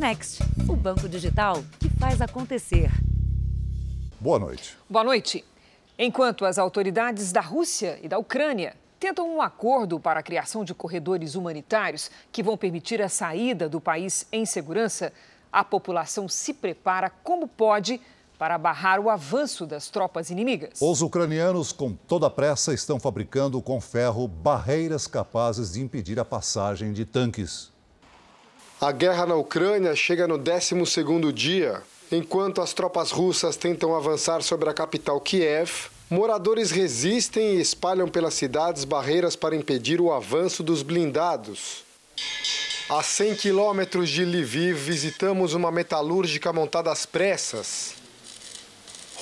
Next, o banco digital que faz acontecer. Boa noite. Boa noite. Enquanto as autoridades da Rússia e da Ucrânia tentam um acordo para a criação de corredores humanitários que vão permitir a saída do país em segurança, a população se prepara como pode para barrar o avanço das tropas inimigas. Os ucranianos, com toda a pressa, estão fabricando com ferro barreiras capazes de impedir a passagem de tanques. A guerra na Ucrânia chega no 12º dia. Enquanto as tropas russas tentam avançar sobre a capital Kiev, moradores resistem e espalham pelas cidades barreiras para impedir o avanço dos blindados. A 100 quilômetros de Lviv, visitamos uma metalúrgica montada às pressas.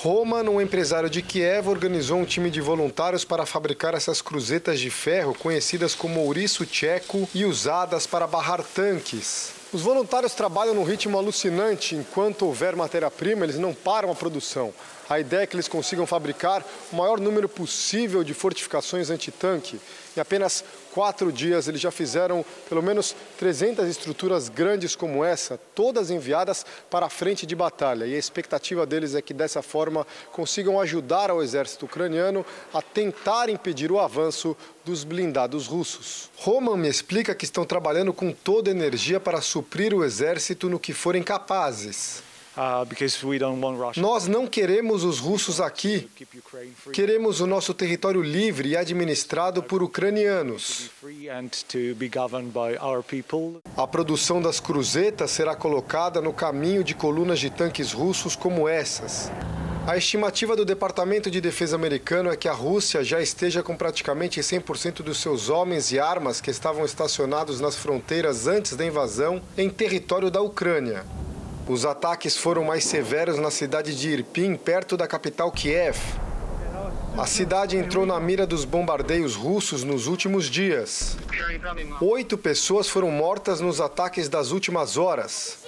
Roman, um empresário de Kiev, organizou um time de voluntários para fabricar essas cruzetas de ferro conhecidas como ouriço tcheco e usadas para barrar tanques. Os voluntários trabalham num ritmo alucinante. Enquanto houver matéria-prima, eles não param a produção. A ideia é que eles consigam fabricar o maior número possível de fortificações antitanque. Em apenas quatro dias, eles já fizeram pelo menos 300 estruturas grandes como essa, todas enviadas para a frente de batalha. E a expectativa deles é que dessa forma consigam ajudar ao exército ucraniano a tentar impedir o avanço dos blindados russos. Roman me explica que estão trabalhando com toda energia para suprir o exército no que forem capazes. Uh, Nós não queremos os russos aqui. Queremos o nosso território livre e administrado por ucranianos. A produção das cruzetas será colocada no caminho de colunas de tanques russos como essas. A estimativa do Departamento de Defesa americano é que a Rússia já esteja com praticamente 100% dos seus homens e armas que estavam estacionados nas fronteiras antes da invasão em território da Ucrânia. Os ataques foram mais severos na cidade de Irpin, perto da capital Kiev. A cidade entrou na mira dos bombardeios russos nos últimos dias. Oito pessoas foram mortas nos ataques das últimas horas.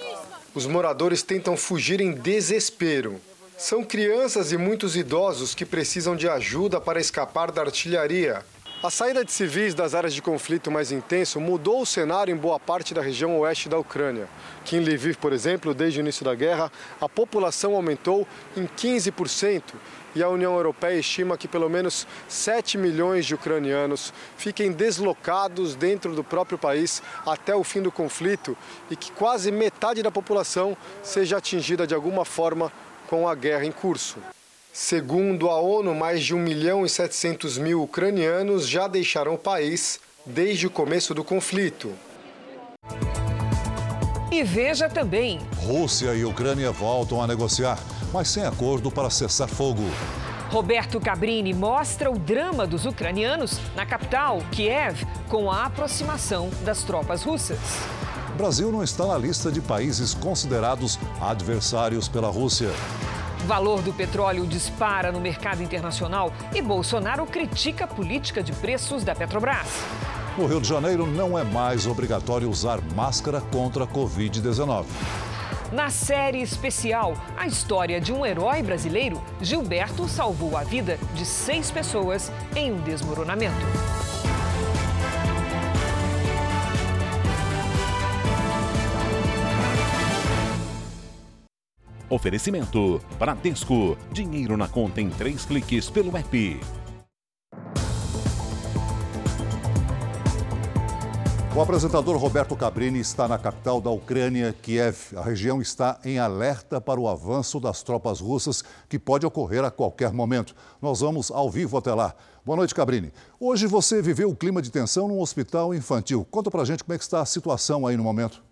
Os moradores tentam fugir em desespero. São crianças e muitos idosos que precisam de ajuda para escapar da artilharia. A saída de civis das áreas de conflito mais intenso mudou o cenário em boa parte da região oeste da Ucrânia. Que em Lviv, por exemplo, desde o início da guerra, a população aumentou em 15% e a União Europeia estima que pelo menos 7 milhões de ucranianos fiquem deslocados dentro do próprio país até o fim do conflito e que quase metade da população seja atingida de alguma forma com a guerra em curso. Segundo a ONU, mais de 1 milhão e 700 mil ucranianos já deixaram o país desde o começo do conflito. E veja também: Rússia e Ucrânia voltam a negociar, mas sem acordo para cessar fogo. Roberto Cabrini mostra o drama dos ucranianos na capital, Kiev, com a aproximação das tropas russas. O Brasil não está na lista de países considerados adversários pela Rússia. O valor do petróleo dispara no mercado internacional e Bolsonaro critica a política de preços da Petrobras. No Rio de Janeiro, não é mais obrigatório usar máscara contra a Covid-19. Na série especial, a história de um herói brasileiro, Gilberto salvou a vida de seis pessoas em um desmoronamento. Oferecimento: Bradesco. Dinheiro na conta em três cliques pelo app. O apresentador Roberto Cabrini está na capital da Ucrânia, Kiev. A região está em alerta para o avanço das tropas russas, que pode ocorrer a qualquer momento. Nós vamos ao vivo até lá. Boa noite, Cabrini. Hoje você viveu o clima de tensão num hospital infantil. Conta pra gente como é que está a situação aí no momento.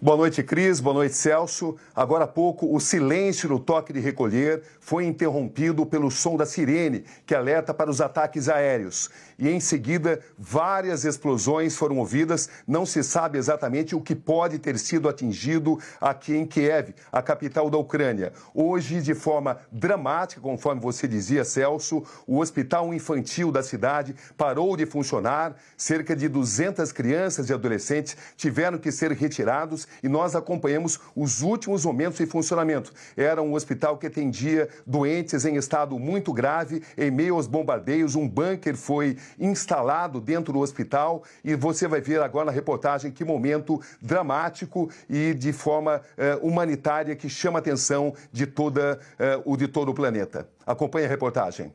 Boa noite, Cris. Boa noite, Celso. Agora há pouco, o silêncio no toque de recolher foi interrompido pelo som da sirene, que alerta para os ataques aéreos. E em seguida, várias explosões foram ouvidas. Não se sabe exatamente o que pode ter sido atingido aqui em Kiev, a capital da Ucrânia. Hoje, de forma dramática, conforme você dizia, Celso, o hospital infantil da cidade parou de funcionar. Cerca de 200 crianças e adolescentes tiveram que ser retirados e nós acompanhamos os últimos momentos em funcionamento. Era um hospital que atendia doentes em estado muito grave, em meio aos bombardeios. Um bunker foi instalado dentro do hospital e você vai ver agora na reportagem que momento dramático e de forma eh, humanitária que chama a atenção de, toda, eh, o, de todo o planeta. Acompanhe a reportagem.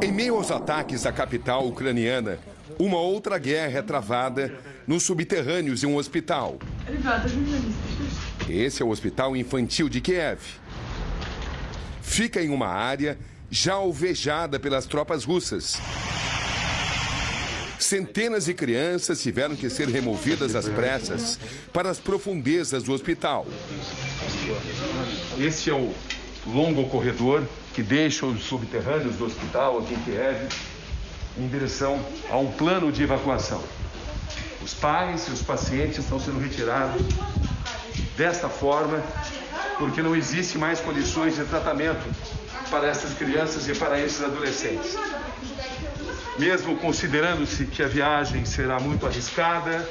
Em meio aos ataques à capital ucraniana, uma outra guerra é travada nos subterrâneos de um hospital. Esse é o Hospital Infantil de Kiev. Fica em uma área já alvejada pelas tropas russas. Centenas de crianças tiveram que ser removidas às pressas para as profundezas do hospital. Este é o longo corredor que deixa os subterrâneos do hospital aqui em Kiev em direção a um plano de evacuação. Os pais e os pacientes estão sendo retirados desta forma porque não existe mais condições de tratamento para essas crianças e para esses adolescentes. Mesmo considerando-se que a viagem será muito arriscada,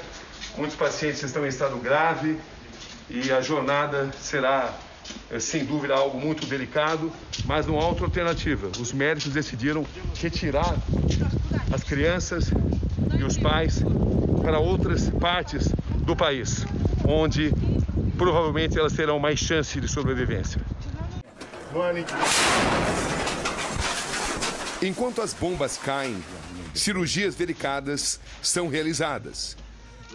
muitos pacientes estão em estado grave e a jornada será é sem dúvida algo muito delicado, mas não há outra alternativa. Os médicos decidiram retirar as crianças e os pais para outras partes do país, onde provavelmente elas terão mais chance de sobrevivência. Enquanto as bombas caem, cirurgias delicadas são realizadas.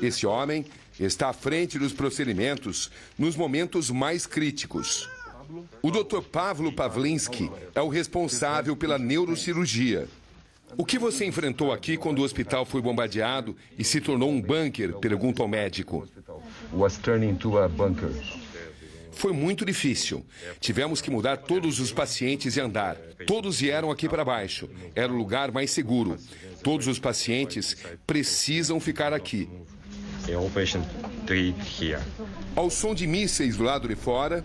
Esse homem está à frente dos procedimentos nos momentos mais críticos. O Dr. Pavlo Pavlinsky é o responsável pela neurocirurgia. O que você enfrentou aqui quando o hospital foi bombardeado e se tornou um bunker? Pergunta ao médico. Was turned into a bunker. Foi muito difícil. Tivemos que mudar todos os pacientes e andar. Todos vieram aqui para baixo. Era o lugar mais seguro. Todos os pacientes precisam ficar aqui. Operation 3 here. Ao som de mísseis do lado de fora.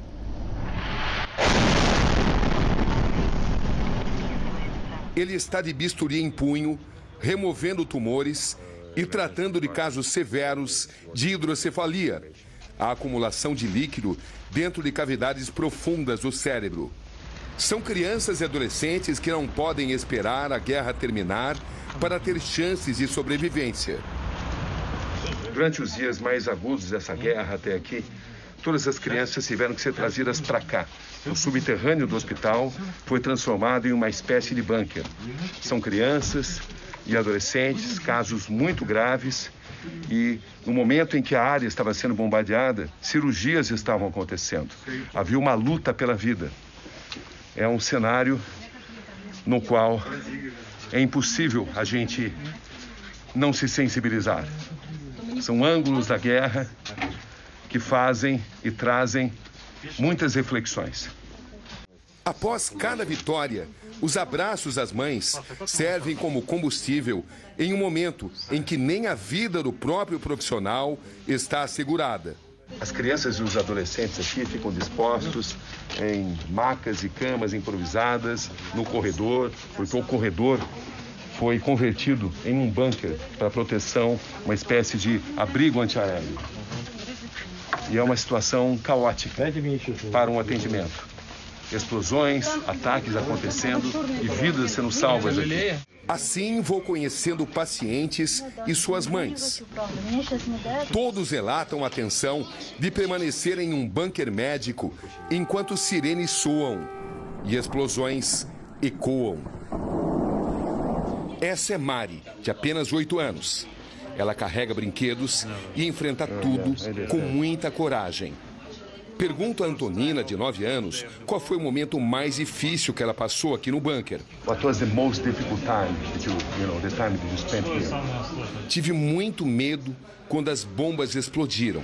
Ele está de bisturi em punho, removendo tumores e tratando de casos severos de hidrocefalia, a acumulação de líquido dentro de cavidades profundas do cérebro. São crianças e adolescentes que não podem esperar a guerra terminar para ter chances de sobrevivência. Durante os dias mais agudos dessa guerra até aqui, todas as crianças tiveram que ser trazidas para cá. O subterrâneo do hospital foi transformado em uma espécie de bunker. São crianças e adolescentes, casos muito graves, e no momento em que a área estava sendo bombardeada, cirurgias estavam acontecendo. Havia uma luta pela vida. É um cenário no qual é impossível a gente não se sensibilizar. São ângulos da guerra que fazem e trazem muitas reflexões. Após cada vitória, os abraços às mães servem como combustível em um momento em que nem a vida do próprio profissional está assegurada. As crianças e os adolescentes aqui ficam dispostos em macas e camas improvisadas no corredor, porque o corredor foi convertido em um bunker para proteção, uma espécie de abrigo antiaéreo. E é uma situação caótica para um atendimento. Explosões, ataques acontecendo e vidas sendo salvas aqui. Assim vou conhecendo pacientes e suas mães. Todos relatam a tensão de permanecer em um bunker médico enquanto sirenes soam e explosões ecoam. Essa é Mari, de apenas 8 anos. Ela carrega brinquedos e enfrenta tudo com muita coragem. Pergunto a Antonina, de 9 anos, qual foi o momento mais difícil que ela passou aqui no bunker. What was the most difficult time that you, you know, the time that you spent here? Tive muito medo quando as bombas explodiram.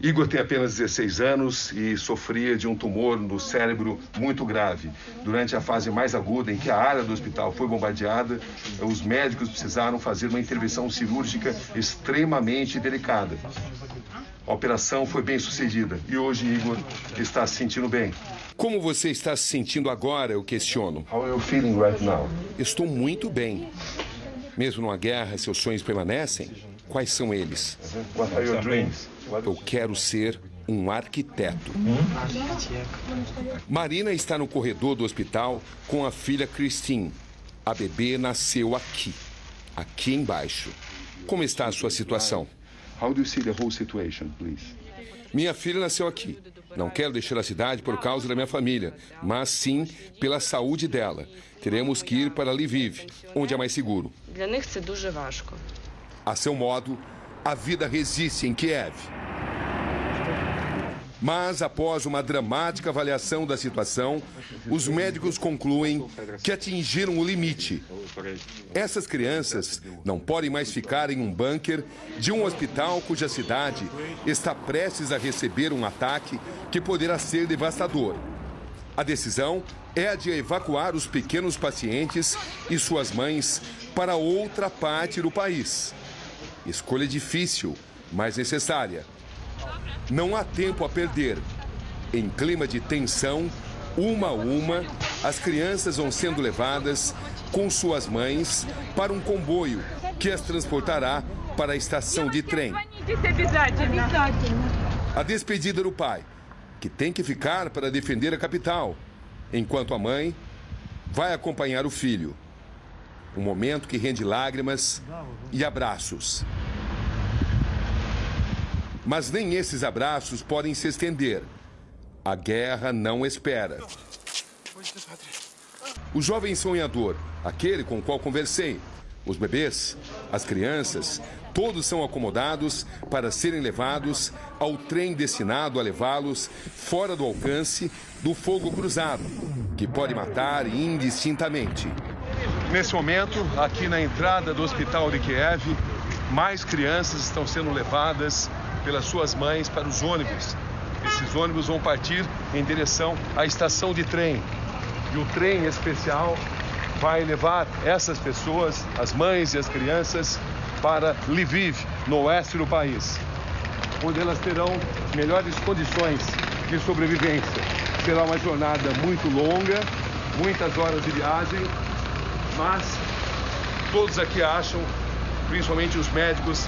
Igor tem apenas 16 anos e sofria de um tumor no cérebro muito grave. Durante a fase mais aguda em que a área do hospital foi bombardeada, os médicos precisaram fazer uma intervenção cirúrgica extremamente delicada. A operação foi bem sucedida e hoje Igor está se sentindo bem. Como você está se sentindo agora? Eu questiono. How are you feeling right now? Estou muito bem. Mesmo numa guerra, seus sonhos permanecem? Quais são eles? What are your dreams? Eu quero ser um arquiteto. Marina está no corredor do hospital com a filha Christine. A bebê nasceu aqui, aqui embaixo. Como está a sua situação? How do you see the whole situation, please? Minha filha nasceu aqui. Não quero deixar a cidade por causa da minha família, mas sim pela saúde dela. Teremos que ir para Lviv, onde é mais seguro. A seu modo, a vida resiste em Kiev. Mas, após uma dramática avaliação da situação, os médicos concluem que atingiram o limite. Essas crianças não podem mais ficar em um bunker de um hospital cuja cidade está prestes a receber um ataque que poderá ser devastador. A decisão é a de evacuar os pequenos pacientes e suas mães para outra parte do país. Escolha difícil, mas necessária. Não há tempo a perder. Em clima de tensão, uma a uma, as crianças vão sendo levadas com suas mães para um comboio que as transportará para a estação de trem. A despedida do pai, que tem que ficar para defender a capital, enquanto a mãe vai acompanhar o filho. Um momento que rende lágrimas e abraços. Mas nem esses abraços podem se estender. A guerra não espera. O jovem sonhador, aquele com o qual conversei, os bebês, as crianças, todos são acomodados para serem levados ao trem destinado a levá-los fora do alcance do fogo cruzado, que pode matar indistintamente. Nesse momento, aqui na entrada do hospital de Kiev, mais crianças estão sendo levadas pelas suas mães para os ônibus. Esses ônibus vão partir em direção à estação de trem. E o trem especial vai levar essas pessoas, as mães e as crianças, para Lviv, no oeste do país, onde elas terão melhores condições de sobrevivência. Será uma jornada muito longa, muitas horas de viagem, mas todos aqui acham, principalmente os médicos,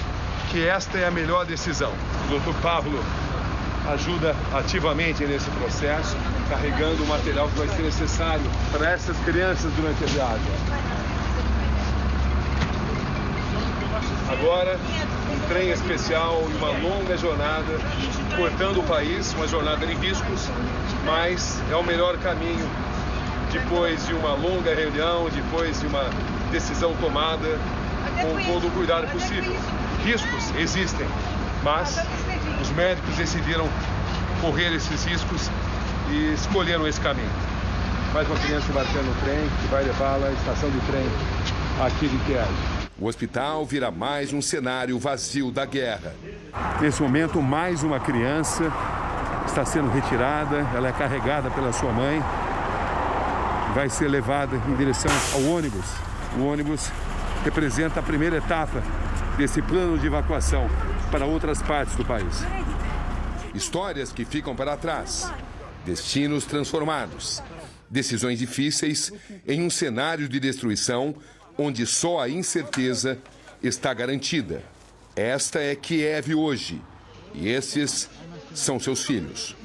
que esta é a melhor decisão. O Dr. Pablo ajuda ativamente nesse processo, carregando o material que vai ser necessário para essas crianças durante a viagem. Agora, um trem especial e uma longa jornada, cortando o país, uma jornada de riscos, mas é o melhor caminho depois de uma longa reunião, depois de uma decisão tomada com todo o cuidado possível. Riscos existem, mas os médicos decidiram correr esses riscos e escolheram esse caminho. Mais uma criança batendo no trem que vai levá-la à estação de trem aqui de Kiev. O hospital vira mais um cenário vazio da guerra. Nesse momento, mais uma criança está sendo retirada, ela é carregada pela sua mãe, vai ser levada em direção ao ônibus. O ônibus representa a primeira etapa desse plano de evacuação para outras partes do país. Histórias que ficam para trás, destinos transformados, decisões difíceis em um cenário de destruição onde só a incerteza está garantida. Esta é Kiev hoje e esses são seus filhos.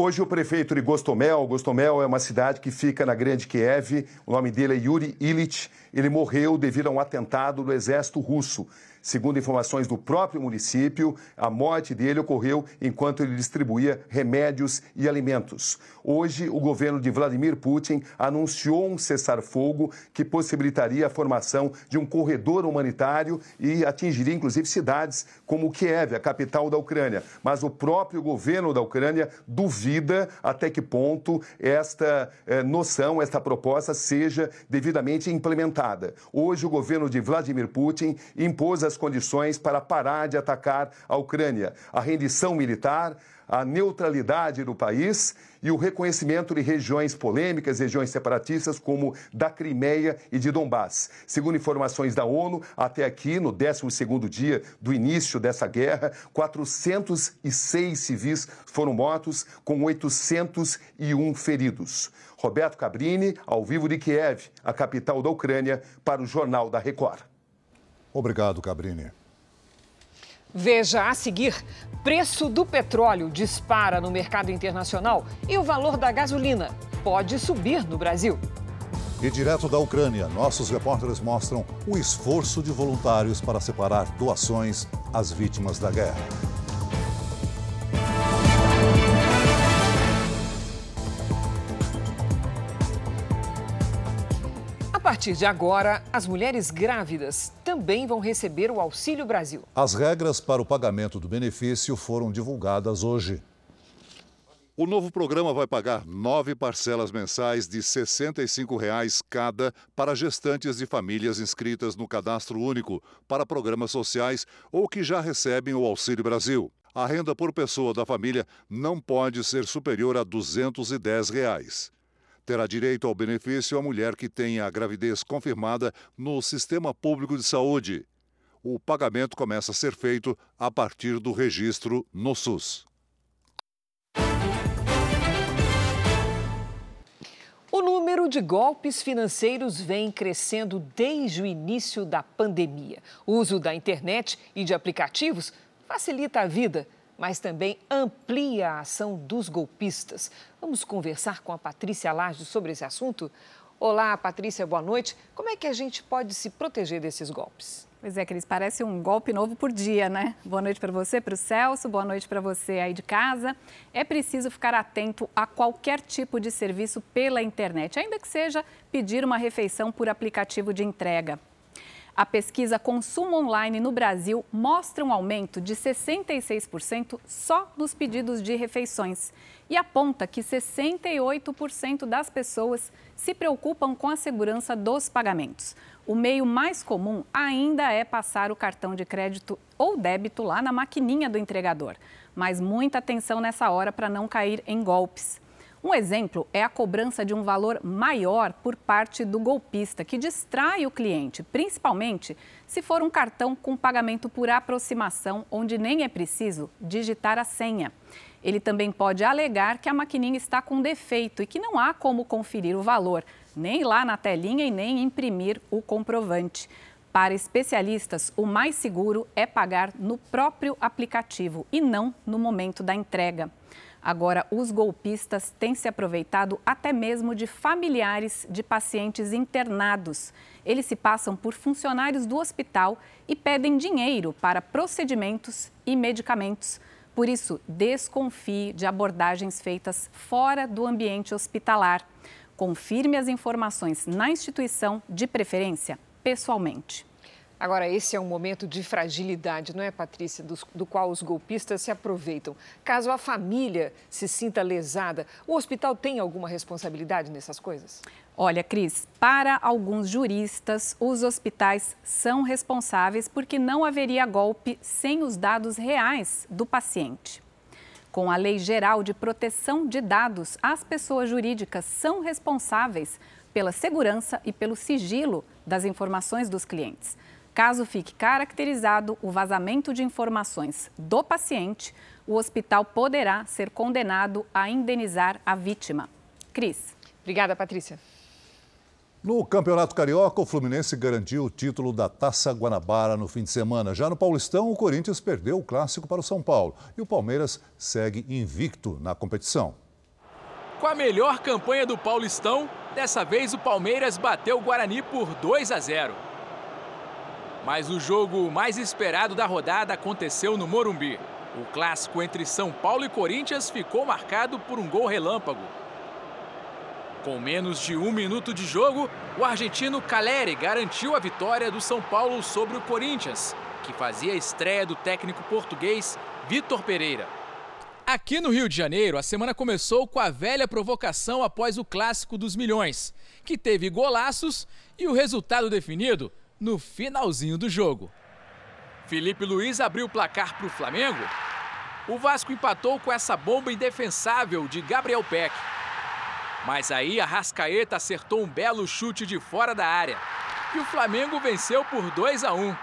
Hoje o prefeito de Gostomel, Gostomel é uma cidade que fica na Grande Kiev, o nome dele é Yuri Illich, ele morreu devido a um atentado do exército russo. Segundo informações do próprio município, a morte dele ocorreu enquanto ele distribuía remédios e alimentos. Hoje, o governo de Vladimir Putin anunciou um cessar-fogo que possibilitaria a formação de um corredor humanitário e atingiria inclusive cidades como Kiev, a capital da Ucrânia. Mas o próprio governo da Ucrânia duvida até que ponto esta eh, noção, esta proposta seja devidamente implementada. Hoje, o governo de Vladimir Putin impôs as condições para parar de atacar a Ucrânia. A rendição militar, a neutralidade do país e o reconhecimento de regiões polêmicas, regiões separatistas como da Crimeia e de Donbass. Segundo informações da ONU, até aqui, no 12º dia do início dessa guerra, 406 civis foram mortos, com 801 feridos. Roberto Cabrini, ao vivo de Kiev, a capital da Ucrânia, para o Jornal da Record. Obrigado, Cabrini. Veja a seguir: preço do petróleo dispara no mercado internacional e o valor da gasolina pode subir no Brasil. E direto da Ucrânia, nossos repórteres mostram o esforço de voluntários para separar doações às vítimas da guerra. Partir de agora, as mulheres grávidas também vão receber o Auxílio Brasil. As regras para o pagamento do benefício foram divulgadas hoje. O novo programa vai pagar nove parcelas mensais de 65 reais cada para gestantes de famílias inscritas no Cadastro Único para programas sociais ou que já recebem o Auxílio Brasil. A renda por pessoa da família não pode ser superior a 210 reais. Terá direito ao benefício a mulher que tenha a gravidez confirmada no Sistema Público de Saúde. O pagamento começa a ser feito a partir do registro no SUS. O número de golpes financeiros vem crescendo desde o início da pandemia. O uso da internet e de aplicativos facilita a vida, mas também amplia a ação dos golpistas. Vamos conversar com a Patrícia Laje sobre esse assunto? Olá, Patrícia, boa noite. Como é que a gente pode se proteger desses golpes? Pois é, Cris, parece um golpe novo por dia, né? Boa noite para você, para o Celso, boa noite para você aí de casa. É preciso ficar atento a qualquer tipo de serviço pela internet, ainda que seja pedir uma refeição por aplicativo de entrega. A pesquisa Consumo Online no Brasil mostra um aumento de 66% só nos pedidos de refeições e aponta que 68% das pessoas se preocupam com a segurança dos pagamentos. O meio mais comum ainda é passar o cartão de crédito ou débito lá na maquininha do entregador. Mas muita atenção nessa hora para não cair em golpes. Um exemplo é a cobrança de um valor maior por parte do golpista, que distrai o cliente, principalmente se for um cartão com pagamento por aproximação, onde nem é preciso digitar a senha. Ele também pode alegar que a maquininha está com defeito e que não há como conferir o valor, nem lá na telinha e nem imprimir o comprovante. Para especialistas, o mais seguro é pagar no próprio aplicativo e não no momento da entrega. Agora, os golpistas têm se aproveitado até mesmo de familiares de pacientes internados. Eles se passam por funcionários do hospital e pedem dinheiro para procedimentos e medicamentos. Por isso, desconfie de abordagens feitas fora do ambiente hospitalar. Confirme as informações na instituição, de preferência pessoalmente. Agora, esse é um momento de fragilidade, não é, Patrícia, do, do, qual os golpistas se aproveitam. Caso a família se sinta lesada, o hospital tem alguma responsabilidade nessas coisas? Olha, Cris, para alguns juristas, os hospitais são responsáveis porque não haveria golpe sem os dados reais do paciente. Com a Lei Geral de Proteção de Dados, as pessoas jurídicas são responsáveis pela segurança e pelo sigilo das informações dos clientes. Caso fique caracterizado o vazamento de informações do paciente, o hospital poderá ser condenado a indenizar a vítima. Cris. Obrigada, Patrícia. No Campeonato Carioca, o Fluminense garantiu o título da Taça Guanabara no fim de semana. Já no Paulistão, o Corinthians perdeu o clássico para o São Paulo e o Palmeiras segue invicto na competição. Com a melhor campanha do Paulistão, dessa vez o Palmeiras bateu o Guarani por 2 a 0. Mas o jogo mais esperado da rodada aconteceu no Morumbi. O clássico entre São Paulo e Corinthians ficou marcado por um gol relâmpago. Com menos de um minuto de jogo, o argentino Caleri garantiu a vitória do São Paulo sobre o Corinthians, que fazia a estreia do técnico português Vitor Pereira. Aqui no Rio de Janeiro, a semana começou com a velha provocação após o Clássico dos Milhões, que teve golaços e o resultado definido no finalzinho do jogo. Felipe Luiz abriu o placar para o Flamengo o Vasco empatou com essa bomba indefensável de Gabriel Peck. Mas aí a Rascaeta acertou um belo chute de fora da área. E o Flamengo venceu por 2 a 1.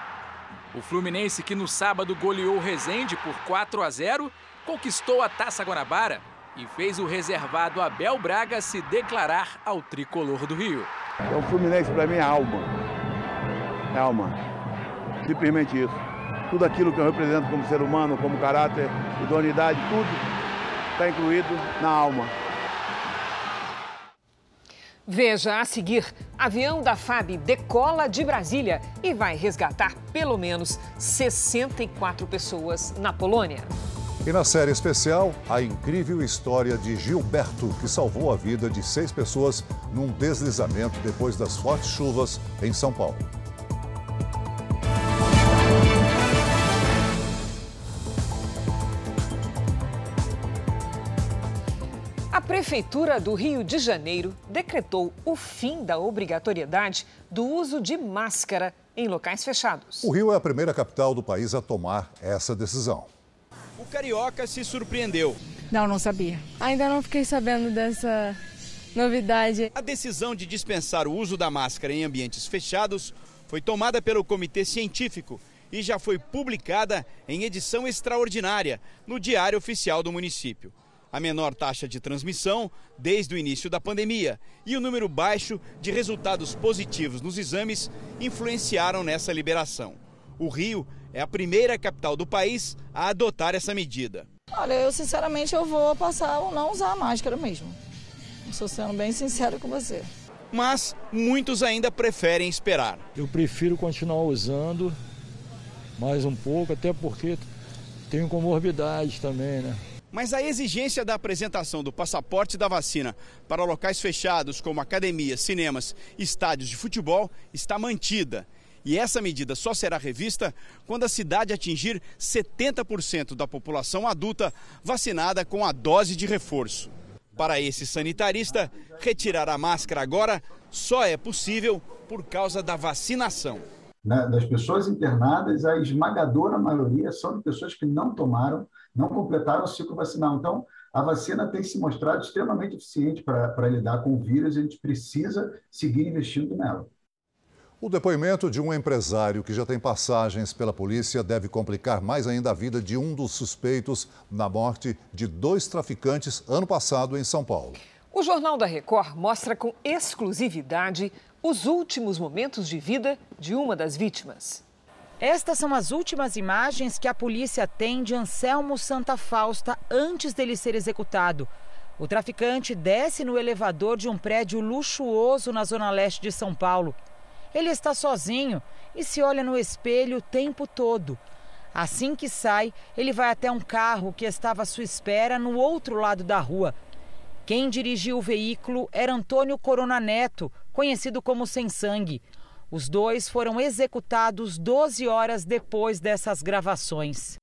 O Fluminense, que no sábado goleou o Resende por 4 a 0, conquistou a Taça Guanabara e fez o reservado Abel Braga se declarar ao tricolor do Rio. O Fluminense para mim é alma. É alma. Simplesmente isso. Tudo aquilo que eu represento como ser humano, como caráter, idoneidade, tudo está incluído na alma. Veja a seguir: avião da FAB decola de Brasília e vai resgatar pelo menos 64 pessoas na Polônia. E na série especial, a incrível história de Gilberto, que salvou a vida de seis pessoas num deslizamento depois das fortes chuvas em São Paulo. Prefeitura do Rio de Janeiro decretou o fim da obrigatoriedade do uso de máscara em locais fechados. O Rio é a primeira capital do país a tomar essa decisão. O carioca se surpreendeu. Não, não sabia. Ainda não fiquei sabendo dessa novidade. A decisão de dispensar o uso da máscara em ambientes fechados foi tomada pelo Comitê Científico e já foi publicada em edição extraordinária no Diário Oficial do município a menor taxa de transmissão desde o início da pandemia e o número baixo de resultados positivos nos exames influenciaram nessa liberação. O Rio é a primeira capital do país a adotar essa medida. Olha, eu sinceramente eu vou passar ou não usar a máscara mesmo. Estou sendo bem sincero com você. Mas muitos ainda preferem esperar. Eu prefiro continuar usando mais um pouco, até porque tenho comorbidades também, né? Mas a exigência da apresentação do passaporte da vacina para locais fechados como academias, cinemas, estádios de futebol está mantida. E essa medida só será revista quando a cidade atingir 70% da população adulta vacinada com a dose de reforço. Para esse sanitarista, retirar a máscara agora só é possível por causa da vacinação. Das pessoas internadas, a esmagadora maioria são de pessoas que não tomaram não completaram o ciclo vacinal. Então, a vacina tem se mostrado extremamente eficiente para lidar com o vírus e a gente precisa seguir investindo nela. O depoimento de um empresário que já tem passagens pela polícia deve complicar mais ainda a vida de um dos suspeitos na morte de dois traficantes ano passado em São Paulo. O Jornal da Record mostra com exclusividade os últimos momentos de vida de uma das vítimas. Estas são as últimas imagens que a polícia tem de Anselmo Santa Fausta antes dele ser executado. O traficante desce no elevador de um prédio luxuoso na zona leste de São Paulo. Ele está sozinho e se olha no espelho o tempo todo. Assim que sai, ele vai até um carro que estava à sua espera no outro lado da rua. Quem dirigiu o veículo era Antônio Corona Neto, conhecido como Sem Sangue. Os dois foram executados 12 horas depois dessas gravações.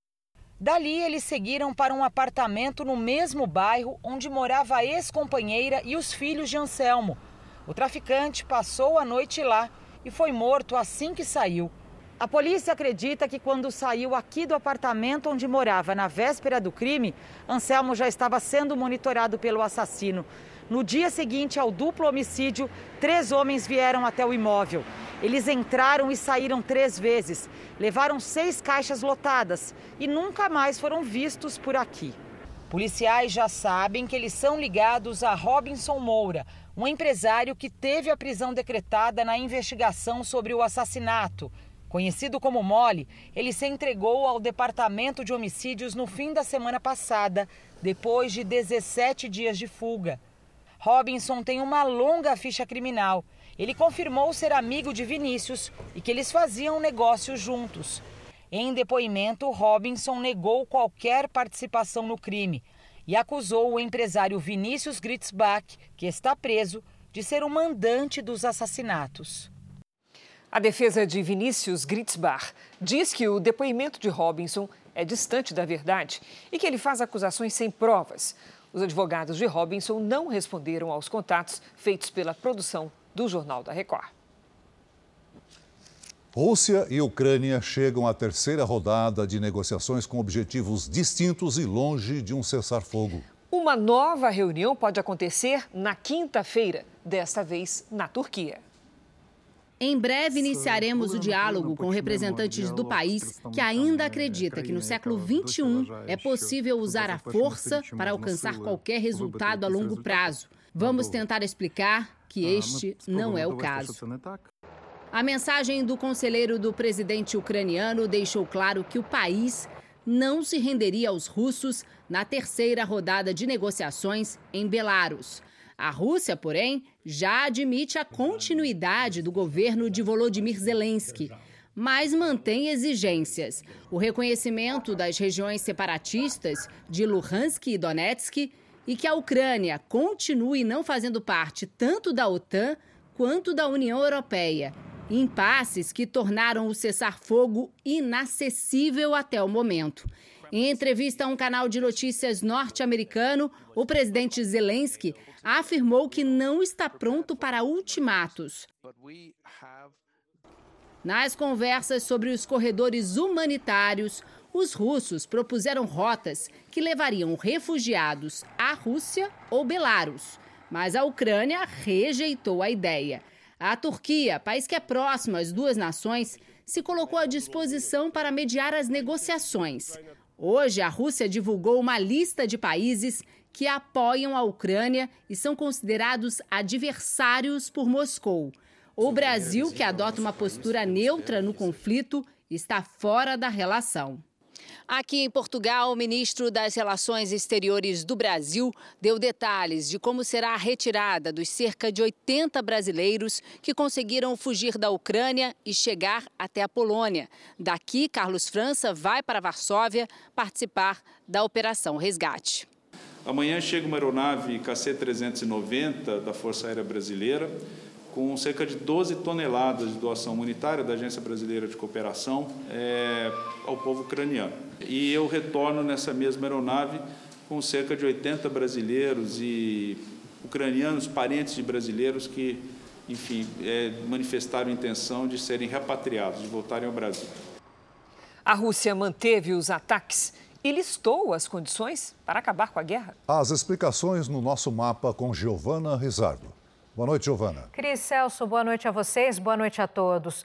Dali, eles seguiram para um apartamento no mesmo bairro onde morava a ex-companheira e os filhos de Anselmo. O traficante passou a noite lá e foi morto assim que saiu. A polícia acredita que quando saiu aqui do apartamento onde morava na véspera do crime, Anselmo já estava sendo monitorado pelo assassino. No dia seguinte ao duplo homicídio, três homens vieram até o imóvel. Eles entraram e saíram três vezes, levaram seis caixas lotadas e nunca mais foram vistos por aqui. Policiais já sabem que eles são ligados a Robinson Moura, um empresário que teve a prisão decretada na investigação sobre o assassinato. Conhecido como Mole, ele se entregou ao Departamento de Homicídios no fim da semana passada, depois de 17 dias de fuga. Robinson tem uma longa ficha criminal ele confirmou ser amigo de Vinícius e que eles faziam negócios juntos. Em depoimento, Robinson negou qualquer participação no crime e acusou o empresário Vinícius Gritzbach, que está preso, de ser o mandante dos assassinatos. A defesa de Vinícius Gritzbach diz que o depoimento de Robinson é distante da verdade e que ele faz acusações sem provas. Os advogados de Robinson não responderam aos contatos feitos pela produção do Jornal da Record. Rússia e Ucrânia chegam à terceira rodada de negociações com objetivos distintos e longe de um cessar-fogo. Uma nova reunião pode acontecer na quinta-feira, desta vez na Turquia. Em breve iniciaremos o diálogo com representantes do país que ainda acredita que no século XXI é possível usar a força para alcançar qualquer resultado a longo prazo. Vamos tentar explicar que este não é o caso. A mensagem do conselheiro do presidente ucraniano deixou claro que o país não se renderia aos russos na terceira rodada de negociações em Belarus. A Rússia, porém, já admite a continuidade do governo de Volodymyr Zelensky, mas mantém exigências: o reconhecimento das regiões separatistas de Luhansk e Donetsk e que a Ucrânia continue não fazendo parte tanto da OTAN quanto da União Europeia impasses que tornaram o cessar-fogo inacessível até o momento. Em entrevista a um canal de notícias norte-americano, o presidente Zelensky afirmou que não está pronto para ultimatos. Nas conversas sobre os corredores humanitários, os russos propuseram rotas que levariam refugiados à Rússia ou Belarus, mas a Ucrânia rejeitou a ideia. A Turquia, país que é próximo às duas nações, se colocou à disposição para mediar as negociações. Hoje, a Rússia divulgou uma lista de países que apoiam a Ucrânia e são considerados adversários por Moscou. O Brasil, que adota uma postura neutra no conflito, está fora da relação. Aqui em Portugal, o ministro das Relações Exteriores do Brasil deu detalhes de como será a retirada dos cerca de 80 brasileiros que conseguiram fugir da Ucrânia e chegar até a Polônia. Daqui, Carlos França vai para Varsóvia participar da Operação Resgate. Amanhã chega uma aeronave KC-390 da Força Aérea Brasileira com cerca de 12 toneladas de doação humanitária da Agência Brasileira de Cooperação é, ao povo ucraniano. E eu retorno nessa mesma aeronave com cerca de 80 brasileiros e ucranianos, parentes de brasileiros que, enfim, é, manifestaram a intenção de serem repatriados, de voltarem ao Brasil. A Rússia manteve os ataques e listou as condições para acabar com a guerra. As explicações no nosso mapa com Giovana Rizardo. Boa noite, Giovana. Cris Celso, boa noite a vocês, boa noite a todos.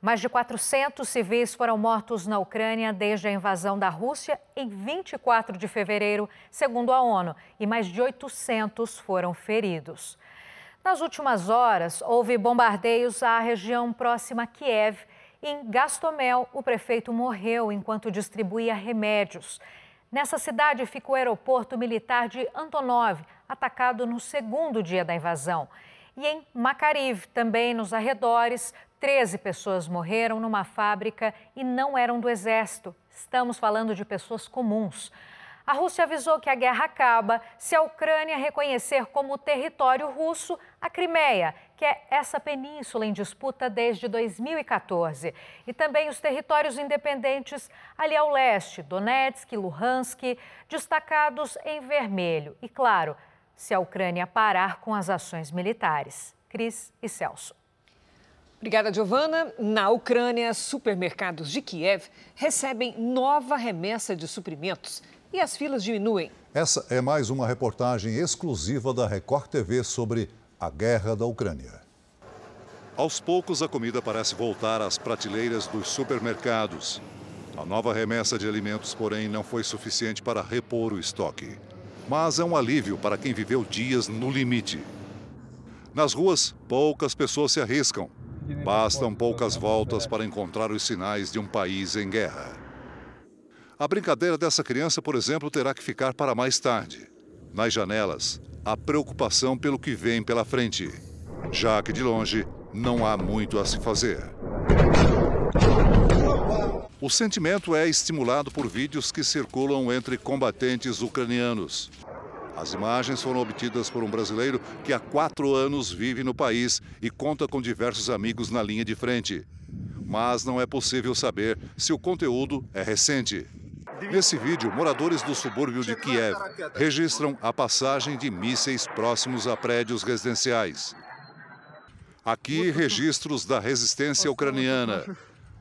Mais de 400 civis foram mortos na Ucrânia desde a invasão da Rússia em 24 de fevereiro, segundo a ONU, e mais de 800 foram feridos. Nas últimas horas, houve bombardeios à região próxima a Kiev. Em Gastomel, o prefeito morreu enquanto distribuía remédios. Nessa cidade fica o aeroporto militar de Antonov, atacado no segundo dia da invasão. E em Makariv, também nos arredores, 13 pessoas morreram numa fábrica e não eram do exército. Estamos falando de pessoas comuns. A Rússia avisou que a guerra acaba se a Ucrânia reconhecer como território russo a Crimeia, que é essa península em disputa desde 2014, e também os territórios independentes ali ao leste, Donetsk e Luhansk, destacados em vermelho. E claro, se a Ucrânia parar com as ações militares. Cris e Celso. Obrigada, Giovana. Na Ucrânia, supermercados de Kiev recebem nova remessa de suprimentos e as filas diminuem. Essa é mais uma reportagem exclusiva da Record TV sobre a guerra da Ucrânia. Aos poucos, a comida parece voltar às prateleiras dos supermercados. A nova remessa de alimentos, porém, não foi suficiente para repor o estoque mas é um alívio para quem viveu dias no limite. Nas ruas, poucas pessoas se arriscam. Bastam poucas voltas para encontrar os sinais de um país em guerra. A brincadeira dessa criança, por exemplo, terá que ficar para mais tarde. Nas janelas, a preocupação pelo que vem pela frente, já que de longe não há muito a se fazer. O sentimento é estimulado por vídeos que circulam entre combatentes ucranianos. As imagens foram obtidas por um brasileiro que há quatro anos vive no país e conta com diversos amigos na linha de frente. Mas não é possível saber se o conteúdo é recente. Nesse vídeo, moradores do subúrbio de Kiev registram a passagem de mísseis próximos a prédios residenciais. Aqui, registros da resistência ucraniana.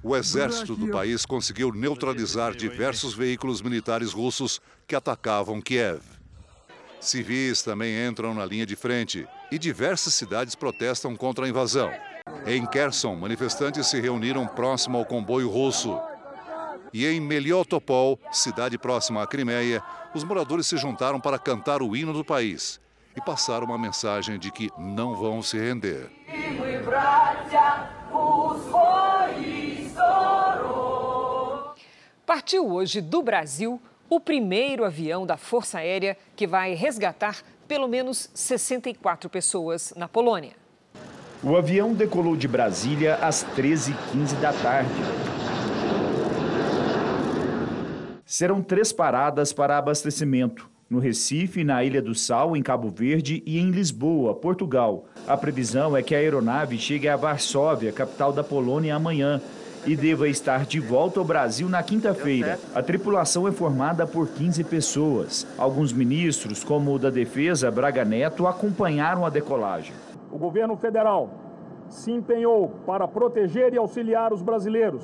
O exército do país conseguiu neutralizar diversos veículos militares russos que atacavam Kiev. Civis também entram na linha de frente e diversas cidades protestam contra a invasão. Em Kherson, manifestantes se reuniram próximo ao comboio russo. E em Meliotopol, cidade próxima à Crimeia, os moradores se juntaram para cantar o hino do país e passaram uma mensagem de que não vão se render. Partiu hoje do Brasil o primeiro avião da Força Aérea que vai resgatar pelo menos 64 pessoas na Polônia. O avião decolou de Brasília às 13h15 da tarde. Serão três paradas para abastecimento: no Recife, na Ilha do Sal, em Cabo Verde e em Lisboa, Portugal. A previsão é que a aeronave chegue a Varsóvia, capital da Polônia, amanhã e deva estar de volta ao Brasil na quinta-feira. A tripulação é formada por 15 pessoas. Alguns ministros, como o da Defesa, Braga Neto, acompanharam a decolagem. O governo federal se empenhou para proteger e auxiliar os brasileiros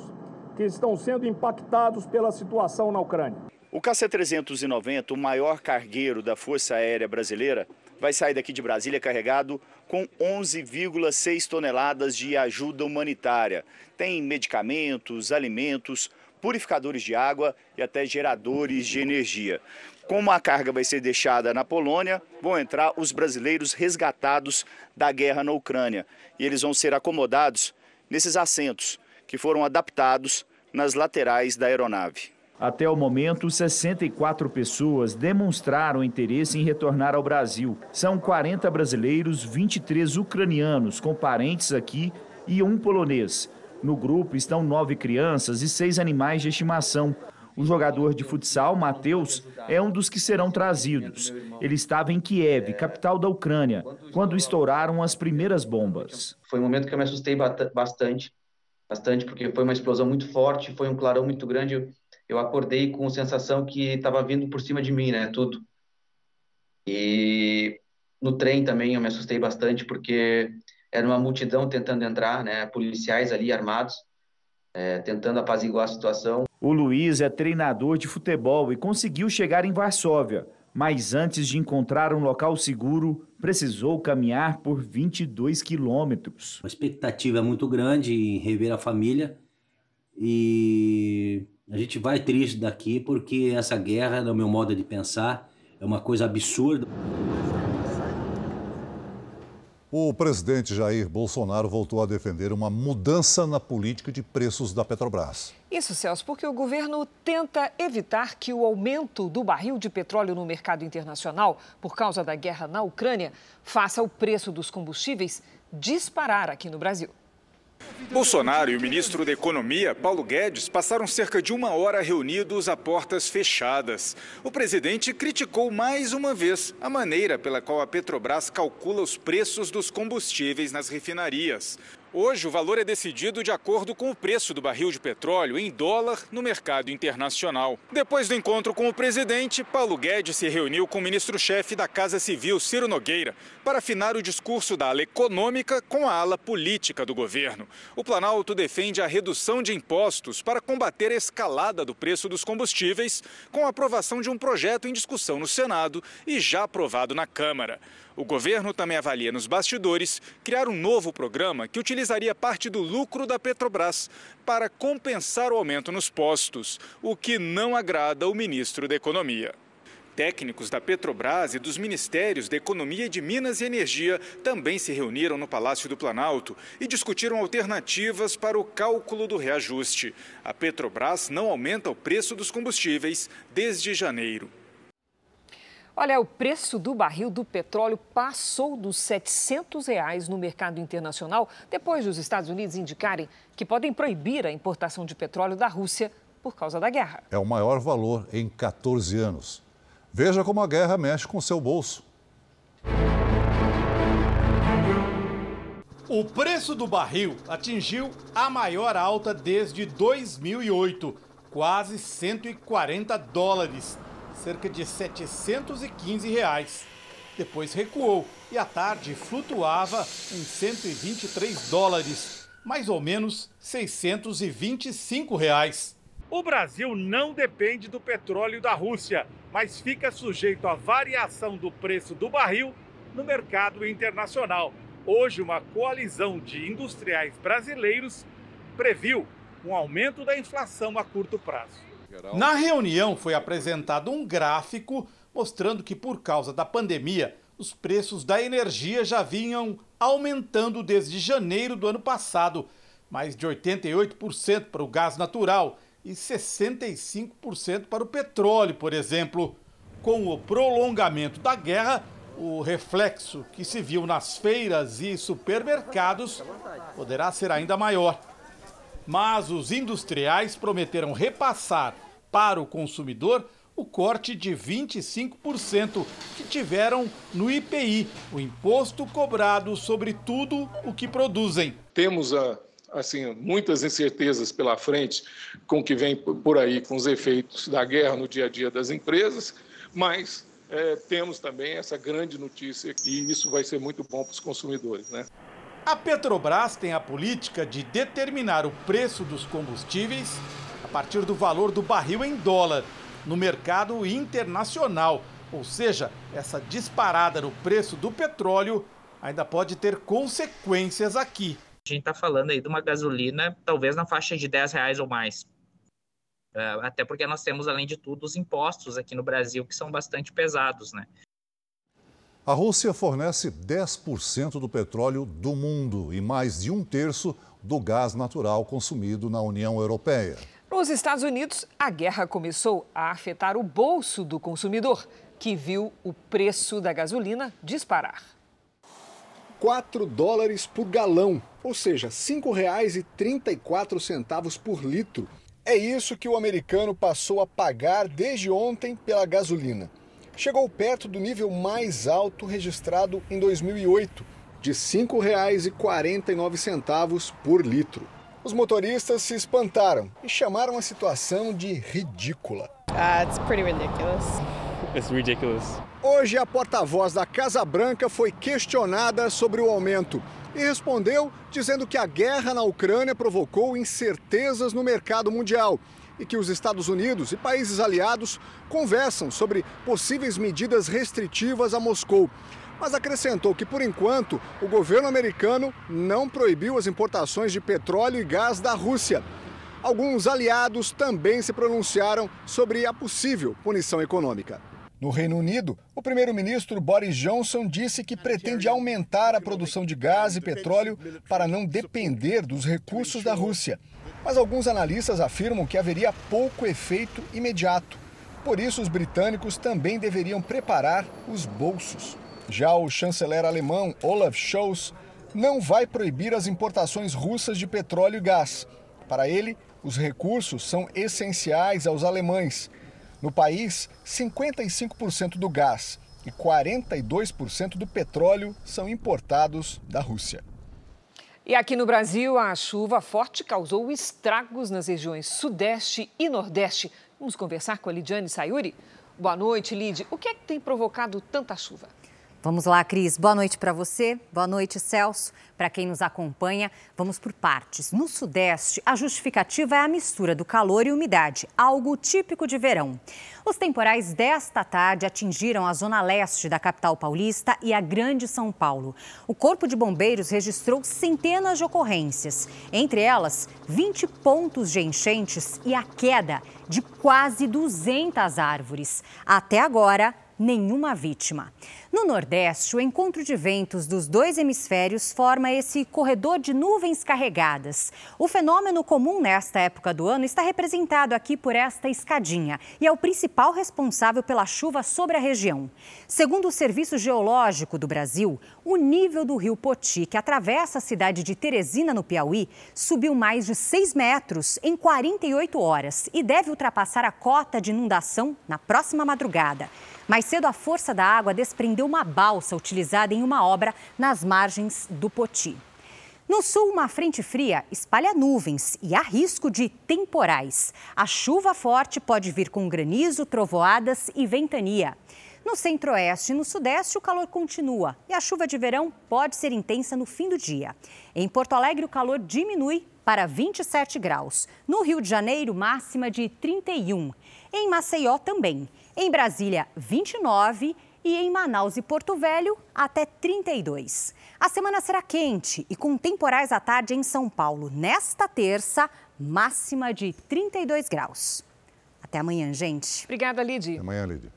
que estão sendo impactados pela situação na Ucrânia. O KC-390, o maior cargueiro da Força Aérea Brasileira, vai sair daqui de Brasília carregado com 11,6 toneladas de ajuda humanitária. Tem medicamentos, alimentos, purificadores de água e até geradores de energia. Como a carga vai ser deixada na Polônia, vão entrar os brasileiros resgatados da guerra na Ucrânia. E eles vão ser acomodados nesses assentos que foram adaptados nas laterais da aeronave. Até o momento, 64 pessoas demonstraram interesse em retornar ao Brasil. São 40 brasileiros, 23 ucranianos com parentes aqui e um polonês. No grupo estão nove crianças e seis animais de estimação. O jogador de futsal, Matheus, é um dos que serão trazidos. Ele estava em Kiev, capital da Ucrânia, quando estouraram as primeiras bombas. Foi um momento que eu me assustei bastante, bastante, porque foi uma explosão muito forte, foi um clarão muito grande eu acordei com a sensação que estava vindo por cima de mim, né, tudo. E no trem também eu me assustei bastante porque era uma multidão tentando entrar, né, policiais ali armados, é, tentando apaziguar a situação. O Luiz é treinador de futebol e conseguiu chegar em Varsóvia, mas antes de encontrar um local seguro, precisou caminhar por 22 quilômetros. A expectativa é muito grande em rever a família e a gente vai triste daqui porque essa guerra, no meu modo de pensar, é uma coisa absurda. O presidente Jair Bolsonaro voltou a defender uma mudança na política de preços da Petrobras. Isso, Celso, porque o governo tenta evitar que o aumento do barril de petróleo no mercado internacional, por causa da guerra na Ucrânia, faça o preço dos combustíveis disparar aqui no Brasil. Bolsonaro e o ministro da Economia, Paulo Guedes, passaram cerca de uma hora reunidos a portas fechadas. O presidente criticou mais uma vez a maneira pela qual a Petrobras calcula os preços dos combustíveis nas refinarias. Hoje, o valor é decidido de acordo com o preço do barril de petróleo em dólar no mercado internacional. Depois do encontro com o presidente, Paulo Guedes se reuniu com o ministro-chefe da Casa Civil, Ciro Nogueira, para afinar o discurso da ala econômica com a ala política do governo. O Planalto defende a redução de impostos para combater a escalada do preço dos combustíveis, com a aprovação de um projeto em discussão no Senado e já aprovado na Câmara. O governo também avalia nos bastidores criar um novo programa que utilizaria parte do lucro da Petrobras para compensar o aumento nos postos, o que não agrada o ministro da Economia. Técnicos da Petrobras e dos Ministérios da Economia e de Minas e Energia também se reuniram no Palácio do Planalto e discutiram alternativas para o cálculo do reajuste. A Petrobras não aumenta o preço dos combustíveis desde janeiro. Olha, o preço do barril do petróleo passou dos 700 reais no mercado internacional depois dos Estados Unidos indicarem que podem proibir a importação de petróleo da Rússia por causa da guerra. É o maior valor em 14 anos. Veja como a guerra mexe com seu bolso. O preço do barril atingiu a maior alta desde 2008, quase 140 dólares cerca de 715 reais. depois recuou e à tarde flutuava em 123 dólares, mais ou menos 625 reais. O Brasil não depende do petróleo da Rússia, mas fica sujeito à variação do preço do barril no mercado internacional. Hoje, uma coalizão de industriais brasileiros previu um aumento da inflação a curto prazo. Na reunião foi apresentado um gráfico mostrando que, por causa da pandemia, os preços da energia já vinham aumentando desde janeiro do ano passado, mais de 88% para o gás natural e 65% para o petróleo, por exemplo. Com o prolongamento da guerra, o reflexo que se viu nas feiras e supermercados poderá ser ainda maior. Mas os industriais prometeram repassar para o consumidor o corte de 25% que tiveram no IPI, o imposto cobrado sobre tudo o que produzem. Temos a assim muitas incertezas pela frente com o que vem por aí com os efeitos da guerra no dia a dia das empresas, mas é, temos também essa grande notícia e isso vai ser muito bom para os consumidores, né? A Petrobras tem a política de determinar o preço dos combustíveis a partir do valor do barril em dólar no mercado internacional. Ou seja, essa disparada no preço do petróleo ainda pode ter consequências aqui. A gente está falando aí de uma gasolina talvez na faixa de 10 reais ou mais. É, até porque nós temos, além de tudo, os impostos aqui no Brasil que são bastante pesados, né? A Rússia fornece 10% do petróleo do mundo e mais de um terço do gás natural consumido na União Europeia. Nos Estados Unidos, a guerra começou a afetar o bolso do consumidor, que viu o preço da gasolina disparar. 4 dólares por galão, ou seja, R$ 5,34 por litro. É isso que o americano passou a pagar desde ontem pela gasolina. Chegou perto do nível mais alto registrado em 2008, de R$ 5,49 por litro. Os motoristas se espantaram e chamaram a situação de ridícula. Uh, it's pretty ridiculous. It's ridiculous. Hoje, a porta-voz da Casa Branca foi questionada sobre o aumento e respondeu dizendo que a guerra na Ucrânia provocou incertezas no mercado mundial e que os Estados Unidos e países aliados conversam sobre possíveis medidas restritivas a Moscou. Mas acrescentou que, por enquanto, o governo americano não proibiu as importações de petróleo e gás da Rússia. Alguns aliados também se pronunciaram sobre a possível punição econômica. No Reino Unido, o primeiro-ministro Boris Johnson disse que pretende aumentar a produção de gás e petróleo para não depender dos recursos da Rússia. Mas alguns analistas afirmam que haveria pouco efeito imediato. Por isso, os britânicos também deveriam preparar os bolsos. Já o chanceler alemão Olaf Scholz não vai proibir as importações russas de petróleo e gás. Para ele, os recursos são essenciais aos alemães no país, 55% do gás e 42% do petróleo são importados da Rússia. E aqui no Brasil, a chuva forte causou estragos nas regiões Sudeste e Nordeste. Vamos conversar com a Lidiane Sayuri? Boa noite, Lid. O que é que tem provocado tanta chuva? Vamos lá, Cris. Boa noite para você. Boa noite, Celso. Para quem nos acompanha, vamos por partes. No Sudeste, a justificativa é a mistura do calor e umidade, algo típico de verão. Os temporais desta tarde atingiram a zona leste da capital paulista e a Grande São Paulo. O Corpo de Bombeiros registrou centenas de ocorrências, entre elas 20 pontos de enchentes e a queda de quase 200 árvores. Até agora, nenhuma vítima. No Nordeste, o encontro de ventos dos dois hemisférios forma esse corredor de nuvens carregadas. O fenômeno comum nesta época do ano está representado aqui por esta escadinha e é o principal responsável pela chuva sobre a região. Segundo o Serviço Geológico do Brasil, o nível do rio Poti, que atravessa a cidade de Teresina, no Piauí, subiu mais de 6 metros em 48 horas e deve ultrapassar a cota de inundação na próxima madrugada. Mais cedo, a força da água desprendeu uma balsa utilizada em uma obra nas margens do Poti. No sul, uma frente fria espalha nuvens e há risco de temporais. A chuva forte pode vir com granizo, trovoadas e ventania. No centro-oeste e no sudeste, o calor continua e a chuva de verão pode ser intensa no fim do dia. Em Porto Alegre, o calor diminui para 27 graus. No Rio de Janeiro, máxima de 31. Em Maceió também. Em Brasília, 29 e em Manaus e Porto Velho, até 32. A semana será quente e com temporais à tarde em São Paulo. Nesta terça, máxima de 32 graus. Até amanhã, gente. Obrigada, Lidy. Até amanhã, Lidy.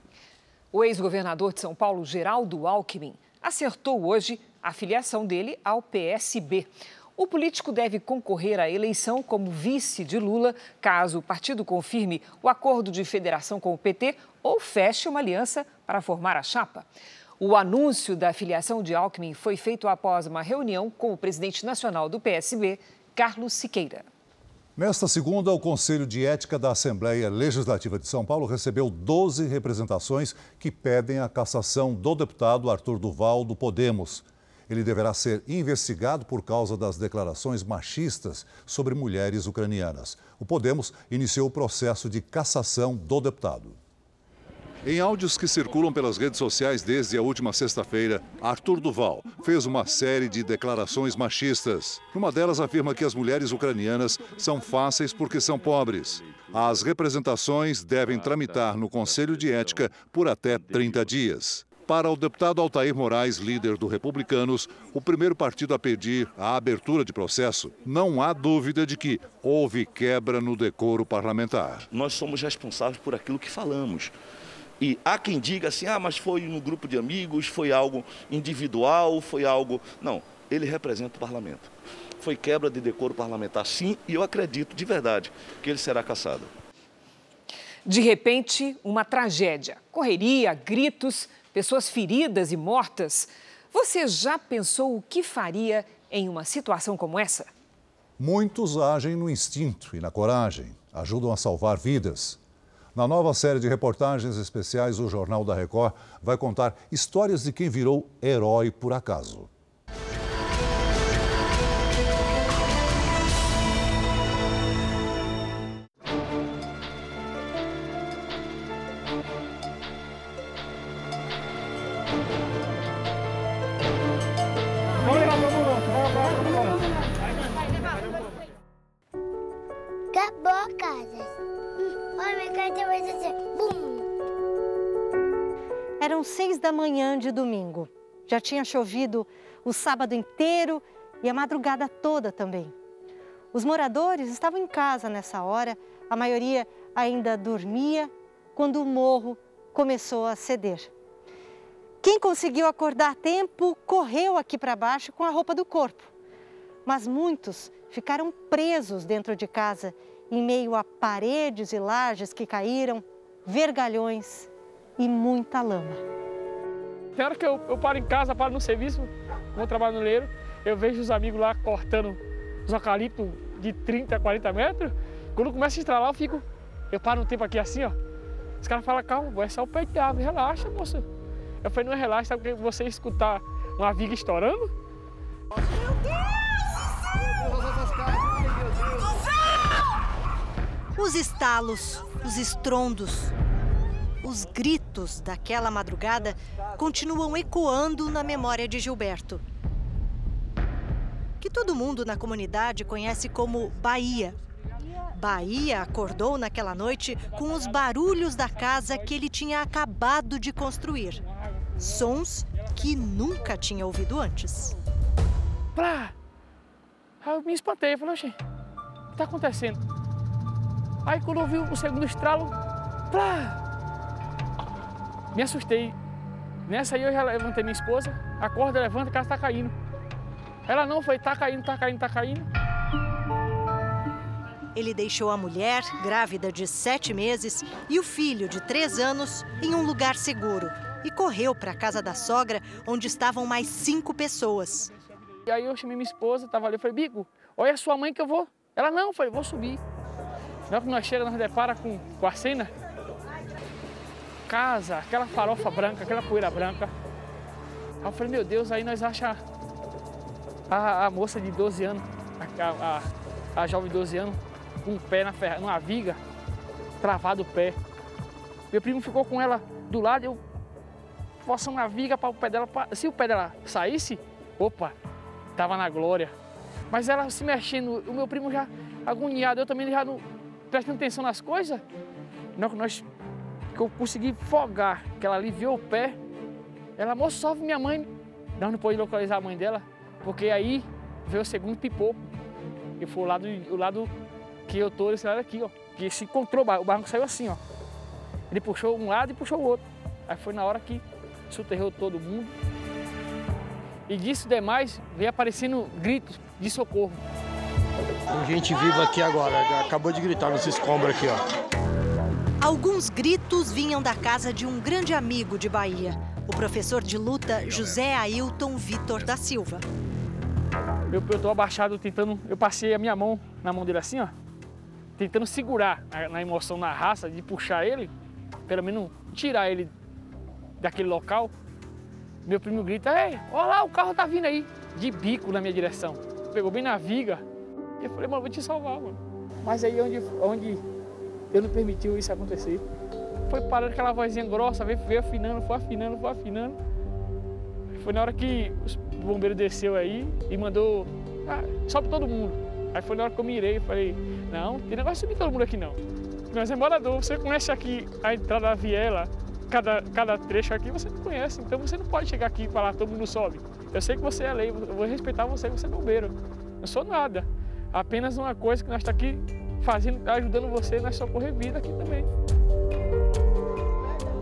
O ex-governador de São Paulo, Geraldo Alckmin, acertou hoje a filiação dele ao PSB. O político deve concorrer à eleição como vice de Lula, caso o partido confirme o acordo de federação com o PT ou feche uma aliança para formar a chapa. O anúncio da filiação de Alckmin foi feito após uma reunião com o presidente nacional do PSB, Carlos Siqueira. Nesta segunda, o Conselho de Ética da Assembleia Legislativa de São Paulo recebeu 12 representações que pedem a cassação do deputado Arthur Duval do Podemos. Ele deverá ser investigado por causa das declarações machistas sobre mulheres ucranianas. O Podemos iniciou o processo de cassação do deputado. Em áudios que circulam pelas redes sociais desde a última sexta-feira, Arthur Duval fez uma série de declarações machistas. Uma delas afirma que as mulheres ucranianas são fáceis porque são pobres. As representações devem tramitar no Conselho de Ética por até 30 dias. Para o deputado Altair Moraes, líder do Republicanos, o primeiro partido a pedir a abertura de processo, não há dúvida de que houve quebra no decoro parlamentar. Nós somos responsáveis por aquilo que falamos. E há quem diga assim, ah, mas foi no grupo de amigos, foi algo individual, foi algo. Não, ele representa o parlamento. Foi quebra de decoro parlamentar, sim, e eu acredito de verdade que ele será caçado. De repente, uma tragédia. Correria, gritos, pessoas feridas e mortas. Você já pensou o que faria em uma situação como essa? Muitos agem no instinto e na coragem, ajudam a salvar vidas. Na nova série de reportagens especiais, o Jornal da Record vai contar histórias de quem virou herói por acaso. Tinha chovido o sábado inteiro e a madrugada toda também. Os moradores estavam em casa nessa hora, a maioria ainda dormia quando o morro começou a ceder. Quem conseguiu acordar a tempo correu aqui para baixo com a roupa do corpo. Mas muitos ficaram presos dentro de casa, em meio a paredes e lajes que caíram, vergalhões e muita lama. Tem hora que eu, eu paro em casa, paro no serviço, vou trabalhar no leiro, eu vejo os amigos lá cortando os eucaliptos de 30, 40 metros. Quando começa a estralar, eu fico. Eu paro um tempo aqui assim, ó. Os caras falam, calma, vai só o pé de árvore, relaxa, moça. Eu falei, não é relaxa, sabe porque você escutar uma viga estourando? Meu Deus! Os estalos, os estrondos, os gritos daquela madrugada continuam ecoando na memória de Gilberto. Que todo mundo na comunidade conhece como Bahia. Bahia acordou naquela noite com os barulhos da casa que ele tinha acabado de construir. Sons que nunca tinha ouvido antes. Plá! Aí eu me espantei, falei, oxe, o que está acontecendo? Aí quando eu vi o segundo estralo, plá! Me assustei. Nessa aí eu já levantei minha esposa, acorda, levanta, a casa está caindo. Ela não foi, tá caindo, tá caindo, tá caindo. Ele deixou a mulher, grávida de sete meses, e o filho de três anos em um lugar seguro e correu para a casa da sogra, onde estavam mais cinco pessoas. E aí eu chamei minha esposa, tava ali, eu falei, Bico, olha a sua mãe que eu vou. Ela, não, eu falei, vou subir. Na hora que nós chegamos, nós depara com, com a cena. Casa, aquela farofa branca, aquela poeira branca. Aí eu falei, meu Deus, aí nós achamos a, a moça de 12 anos, a, a, a jovem de 12 anos, com o pé na ferra, numa viga, travado o pé. Meu primo ficou com ela do lado, eu forçando a viga para o pé dela. Pra... Se o pé dela saísse, opa, tava na glória. Mas ela se mexendo, o meu primo já agoniado, eu também já não prestando atenção nas coisas. Nós, nós que eu consegui fogar, que ela aliviou o pé. Ela, moço, salve minha mãe. Nós não pode localizar a mãe dela, porque aí veio o segundo pipoco. E foi o lado, o lado que eu tô, esse lado aqui, ó. Que se encontrou, o barranco saiu assim, ó. Ele puxou um lado e puxou o outro. Aí foi na hora que soterrou todo mundo. E disso demais veio aparecendo gritos de socorro. Tem gente viva aqui agora, acabou de gritar nesse escombro aqui, ó. Alguns gritos vinham da casa de um grande amigo de Bahia, o professor de luta José Ailton Vitor da Silva. Eu, tô abaixado tentando, eu passei a minha mão na mão dele assim, ó, tentando segurar na, na emoção, na raça, de puxar ele, pelo menos tirar ele daquele local. Meu primo grita, ei, olha lá, o carro tá vindo aí, de bico na minha direção. Pegou bem na viga. E eu falei, mano, vou te salvar, mano. Mas aí onde, onde eu não permitiu isso acontecer, foi parando aquela vozinha grossa, veio, veio afinando, foi afinando, foi afinando. Foi na hora que o bombeiro desceu aí e mandou, ah, sobe todo mundo. Aí foi na hora que eu mirei e falei, não, tem negócio de subir todo mundo aqui não. Nós é morador, você conhece aqui a entrada da viela, cada, cada trecho aqui você não conhece, então você não pode chegar aqui e falar, todo mundo sobe. Eu sei que você é lei, eu vou respeitar você, você é bombeiro. Eu sou nada. Apenas uma coisa que nós estamos tá aqui fazendo, ajudando você na socorrer vida aqui também.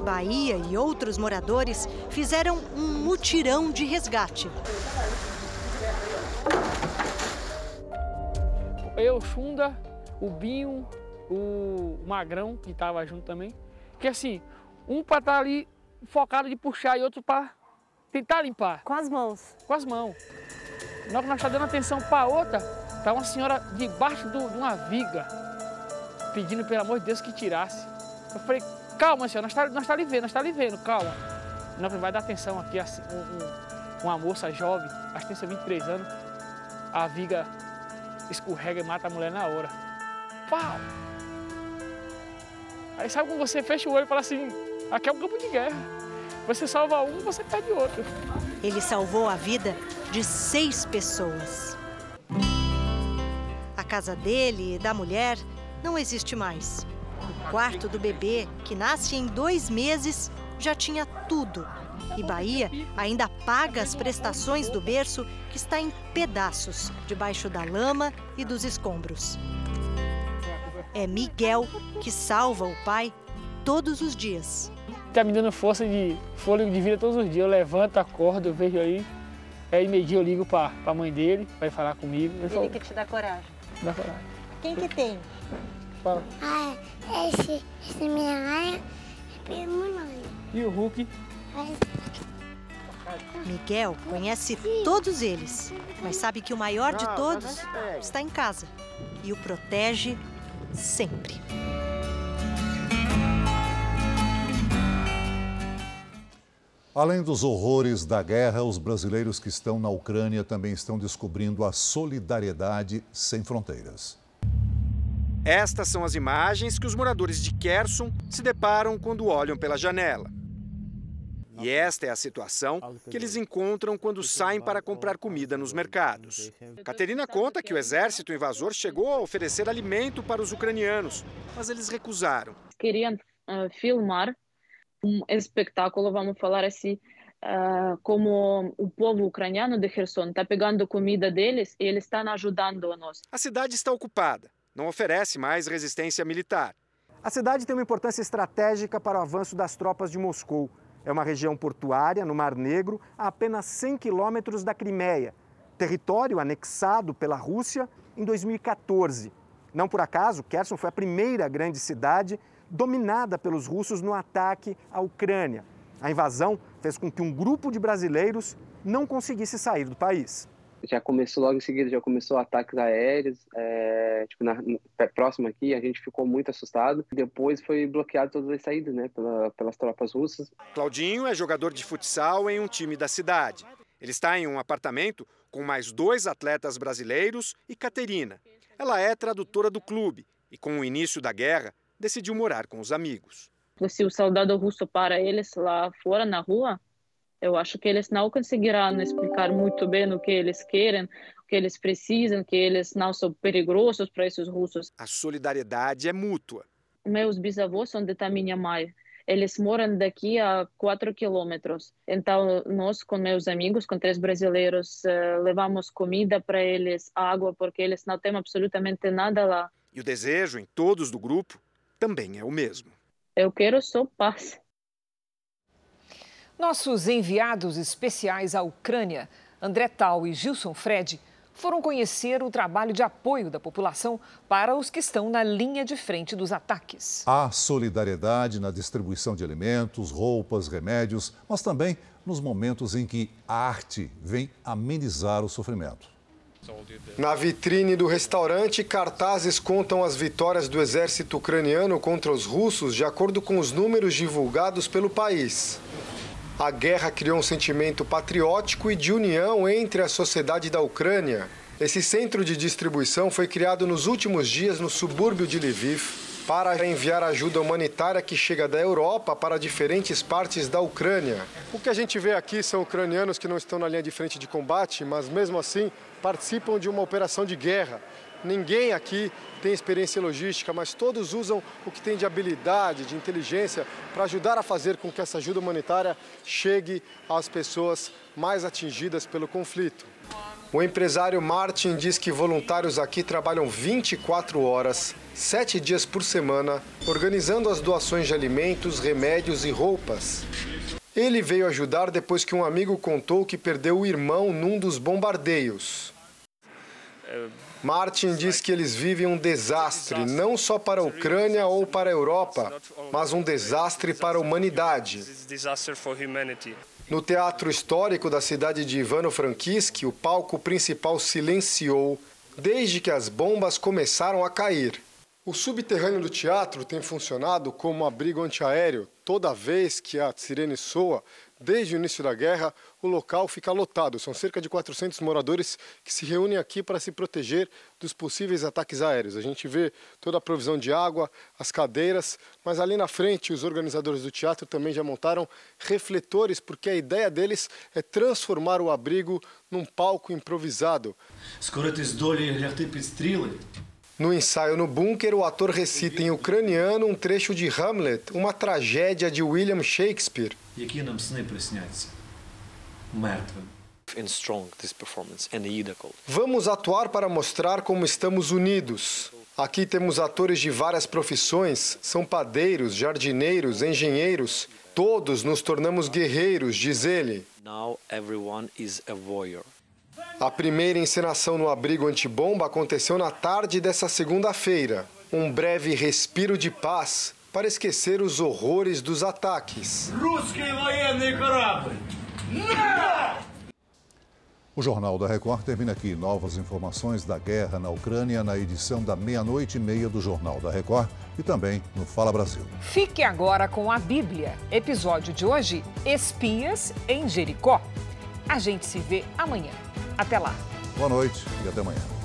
Bahia e outros moradores fizeram um mutirão de resgate. Eu, Chunda, o Binho, o Magrão, que estava junto também, que assim, um para estar tá ali focado de puxar e outro para tentar limpar. Com as mãos. Com as mãos. Na hora que nós estamos tá dando atenção para a outra, está uma senhora debaixo do, de uma viga, pedindo pelo amor de Deus que tirasse. Eu falei, calma senhora, nós está nós tá ali vendo, nós está ali vendo, calma. Não, vai dar atenção aqui, assim, um, um, uma moça jovem, acho que tem 23 anos, a viga escorrega e mata a mulher na hora. Pau! Aí sabe quando você fecha o olho e fala assim, aqui é um campo de guerra. Você salva um, você perde outro. Ele salvou a vida de seis pessoas. A casa dele e da mulher não existe mais. O quarto do bebê, que nasce em dois meses, já tinha tudo. E Bahia ainda paga as prestações do berço que está em pedaços, debaixo da lama e dos escombros. É Miguel que salva o pai todos os dias. Está me dando força de fôlego de vida todos os dias. Eu levanto, acordo, eu vejo aí. Aí meio dia eu ligo para a mãe dele, vai falar comigo. Ele, ele que te dá coragem. Dá coragem. Quem que tem? Fala. Ah, esse, esse é minha raia é primo E o Hulk? Miguel conhece todos eles, mas sabe que o maior de todos está em casa e o protege sempre. Além dos horrores da guerra, os brasileiros que estão na Ucrânia também estão descobrindo a solidariedade sem fronteiras. Estas são as imagens que os moradores de Kherson se deparam quando olham pela janela. E esta é a situação que eles encontram quando saem para comprar comida nos mercados. Caterina conta que o exército invasor chegou a oferecer alimento para os ucranianos, mas eles recusaram. Queriam uh, filmar um espetáculo, vamos falar assim, uh, como o povo ucraniano de Kherson está pegando comida deles e eles estão ajudando a nós. A cidade está ocupada, não oferece mais resistência militar. A cidade tem uma importância estratégica para o avanço das tropas de Moscou. É uma região portuária no Mar Negro, a apenas 100 quilômetros da Crimeia, território anexado pela Rússia em 2014. Não por acaso, Kherson foi a primeira grande cidade dominada pelos russos no ataque à Ucrânia. A invasão fez com que um grupo de brasileiros não conseguisse sair do país já começou logo em seguida, já começou ataques aéreos, é, tipo, na, próximo aqui, a gente ficou muito assustado. Depois foi bloqueado todas as saídas, né, pela, pelas tropas russas. Claudinho é jogador de futsal em um time da cidade. Ele está em um apartamento com mais dois atletas brasileiros e Caterina. Ela é tradutora do clube e, com o início da guerra, decidiu morar com os amigos. Se o soldado russo para eles lá fora na rua, Eu acho que eles não conseguirão explicar muito bem o que eles querem, o que eles precisam, que eles não são perigosos para esses russos. A solidariedade é mútua. Meus bisavós são da minha mãe. Eles moram daqui a quatro quilômetros. Então, nós, com meus amigos, com três brasileiros, eh, levamos comida para eles, água, porque eles não têm absolutamente nada lá. E o desejo em todos do grupo também é o mesmo. Eu quero só paz. Nossos enviados especiais à Ucrânia, André Tal e Gilson Fred, foram conhecer o trabalho de apoio da população para os que estão na linha de frente dos ataques. Há solidariedade na distribuição de alimentos, roupas, remédios, mas também nos momentos em que a arte vem amenizar o sofrimento. Na vitrine do restaurante, cartazes contam as vitórias do exército ucraniano contra os russos de acordo com os números divulgados pelo país. A guerra criou um sentimento patriótico e de união entre a sociedade da Ucrânia. Esse centro de distribuição foi criado nos últimos dias no subúrbio de Lviv para enviar ajuda humanitária que chega da Europa para diferentes partes da Ucrânia. O que a gente vê aqui são ucranianos que não estão na linha de frente de combate, mas mesmo assim participam de uma operação de guerra. Ninguém aqui tem experiência logística, mas todos usam o que tem de habilidade, de inteligência para ajudar a fazer com que essa ajuda humanitária chegue às pessoas mais atingidas pelo conflito. O empresário Martin diz que voluntários aqui trabalham 24 horas, 7 dias por semana, organizando as doações de alimentos, remédios e roupas. Ele veio ajudar depois que um amigo contou que perdeu o irmão num dos bombardeios. Martin diz que eles vivem um desastre, não só para a Ucrânia ou para a Europa, mas um desastre para a humanidade. No teatro histórico da cidade de Ivano-Frankivsk, o palco principal silenciou desde que as bombas começaram a cair. O subterrâneo do teatro tem funcionado como abrigo antiaéreo. Toda vez que a sirene soa, desde o início da guerra, o local fica lotado. São cerca de 400 moradores que se reúnem aqui para se proteger dos possíveis ataques aéreos. A gente vê toda a provisão de água, as cadeiras, mas ali na frente os organizadores do teatro também já montaram refletores, porque a ideia deles é transformar o abrigo num palco improvisado. No ensaio no bunker, o ator recita em ucraniano um trecho de Hamlet, uma tragédia de William Shakespeare. Vamos atuar para mostrar como estamos unidos. Aqui temos atores de várias profissões, são padeiros, jardineiros, engenheiros. Todos nos tornamos guerreiros, diz ele. A primeira encenação no abrigo antibomba aconteceu na tarde dessa segunda-feira. Um breve respiro de paz para esquecer os horrores dos ataques. O Jornal da Record termina aqui. Novas informações da guerra na Ucrânia na edição da meia-noite e meia do Jornal da Record e também no Fala Brasil. Fique agora com a Bíblia. Episódio de hoje: Espias em Jericó. A gente se vê amanhã. Até lá. Boa noite e até amanhã.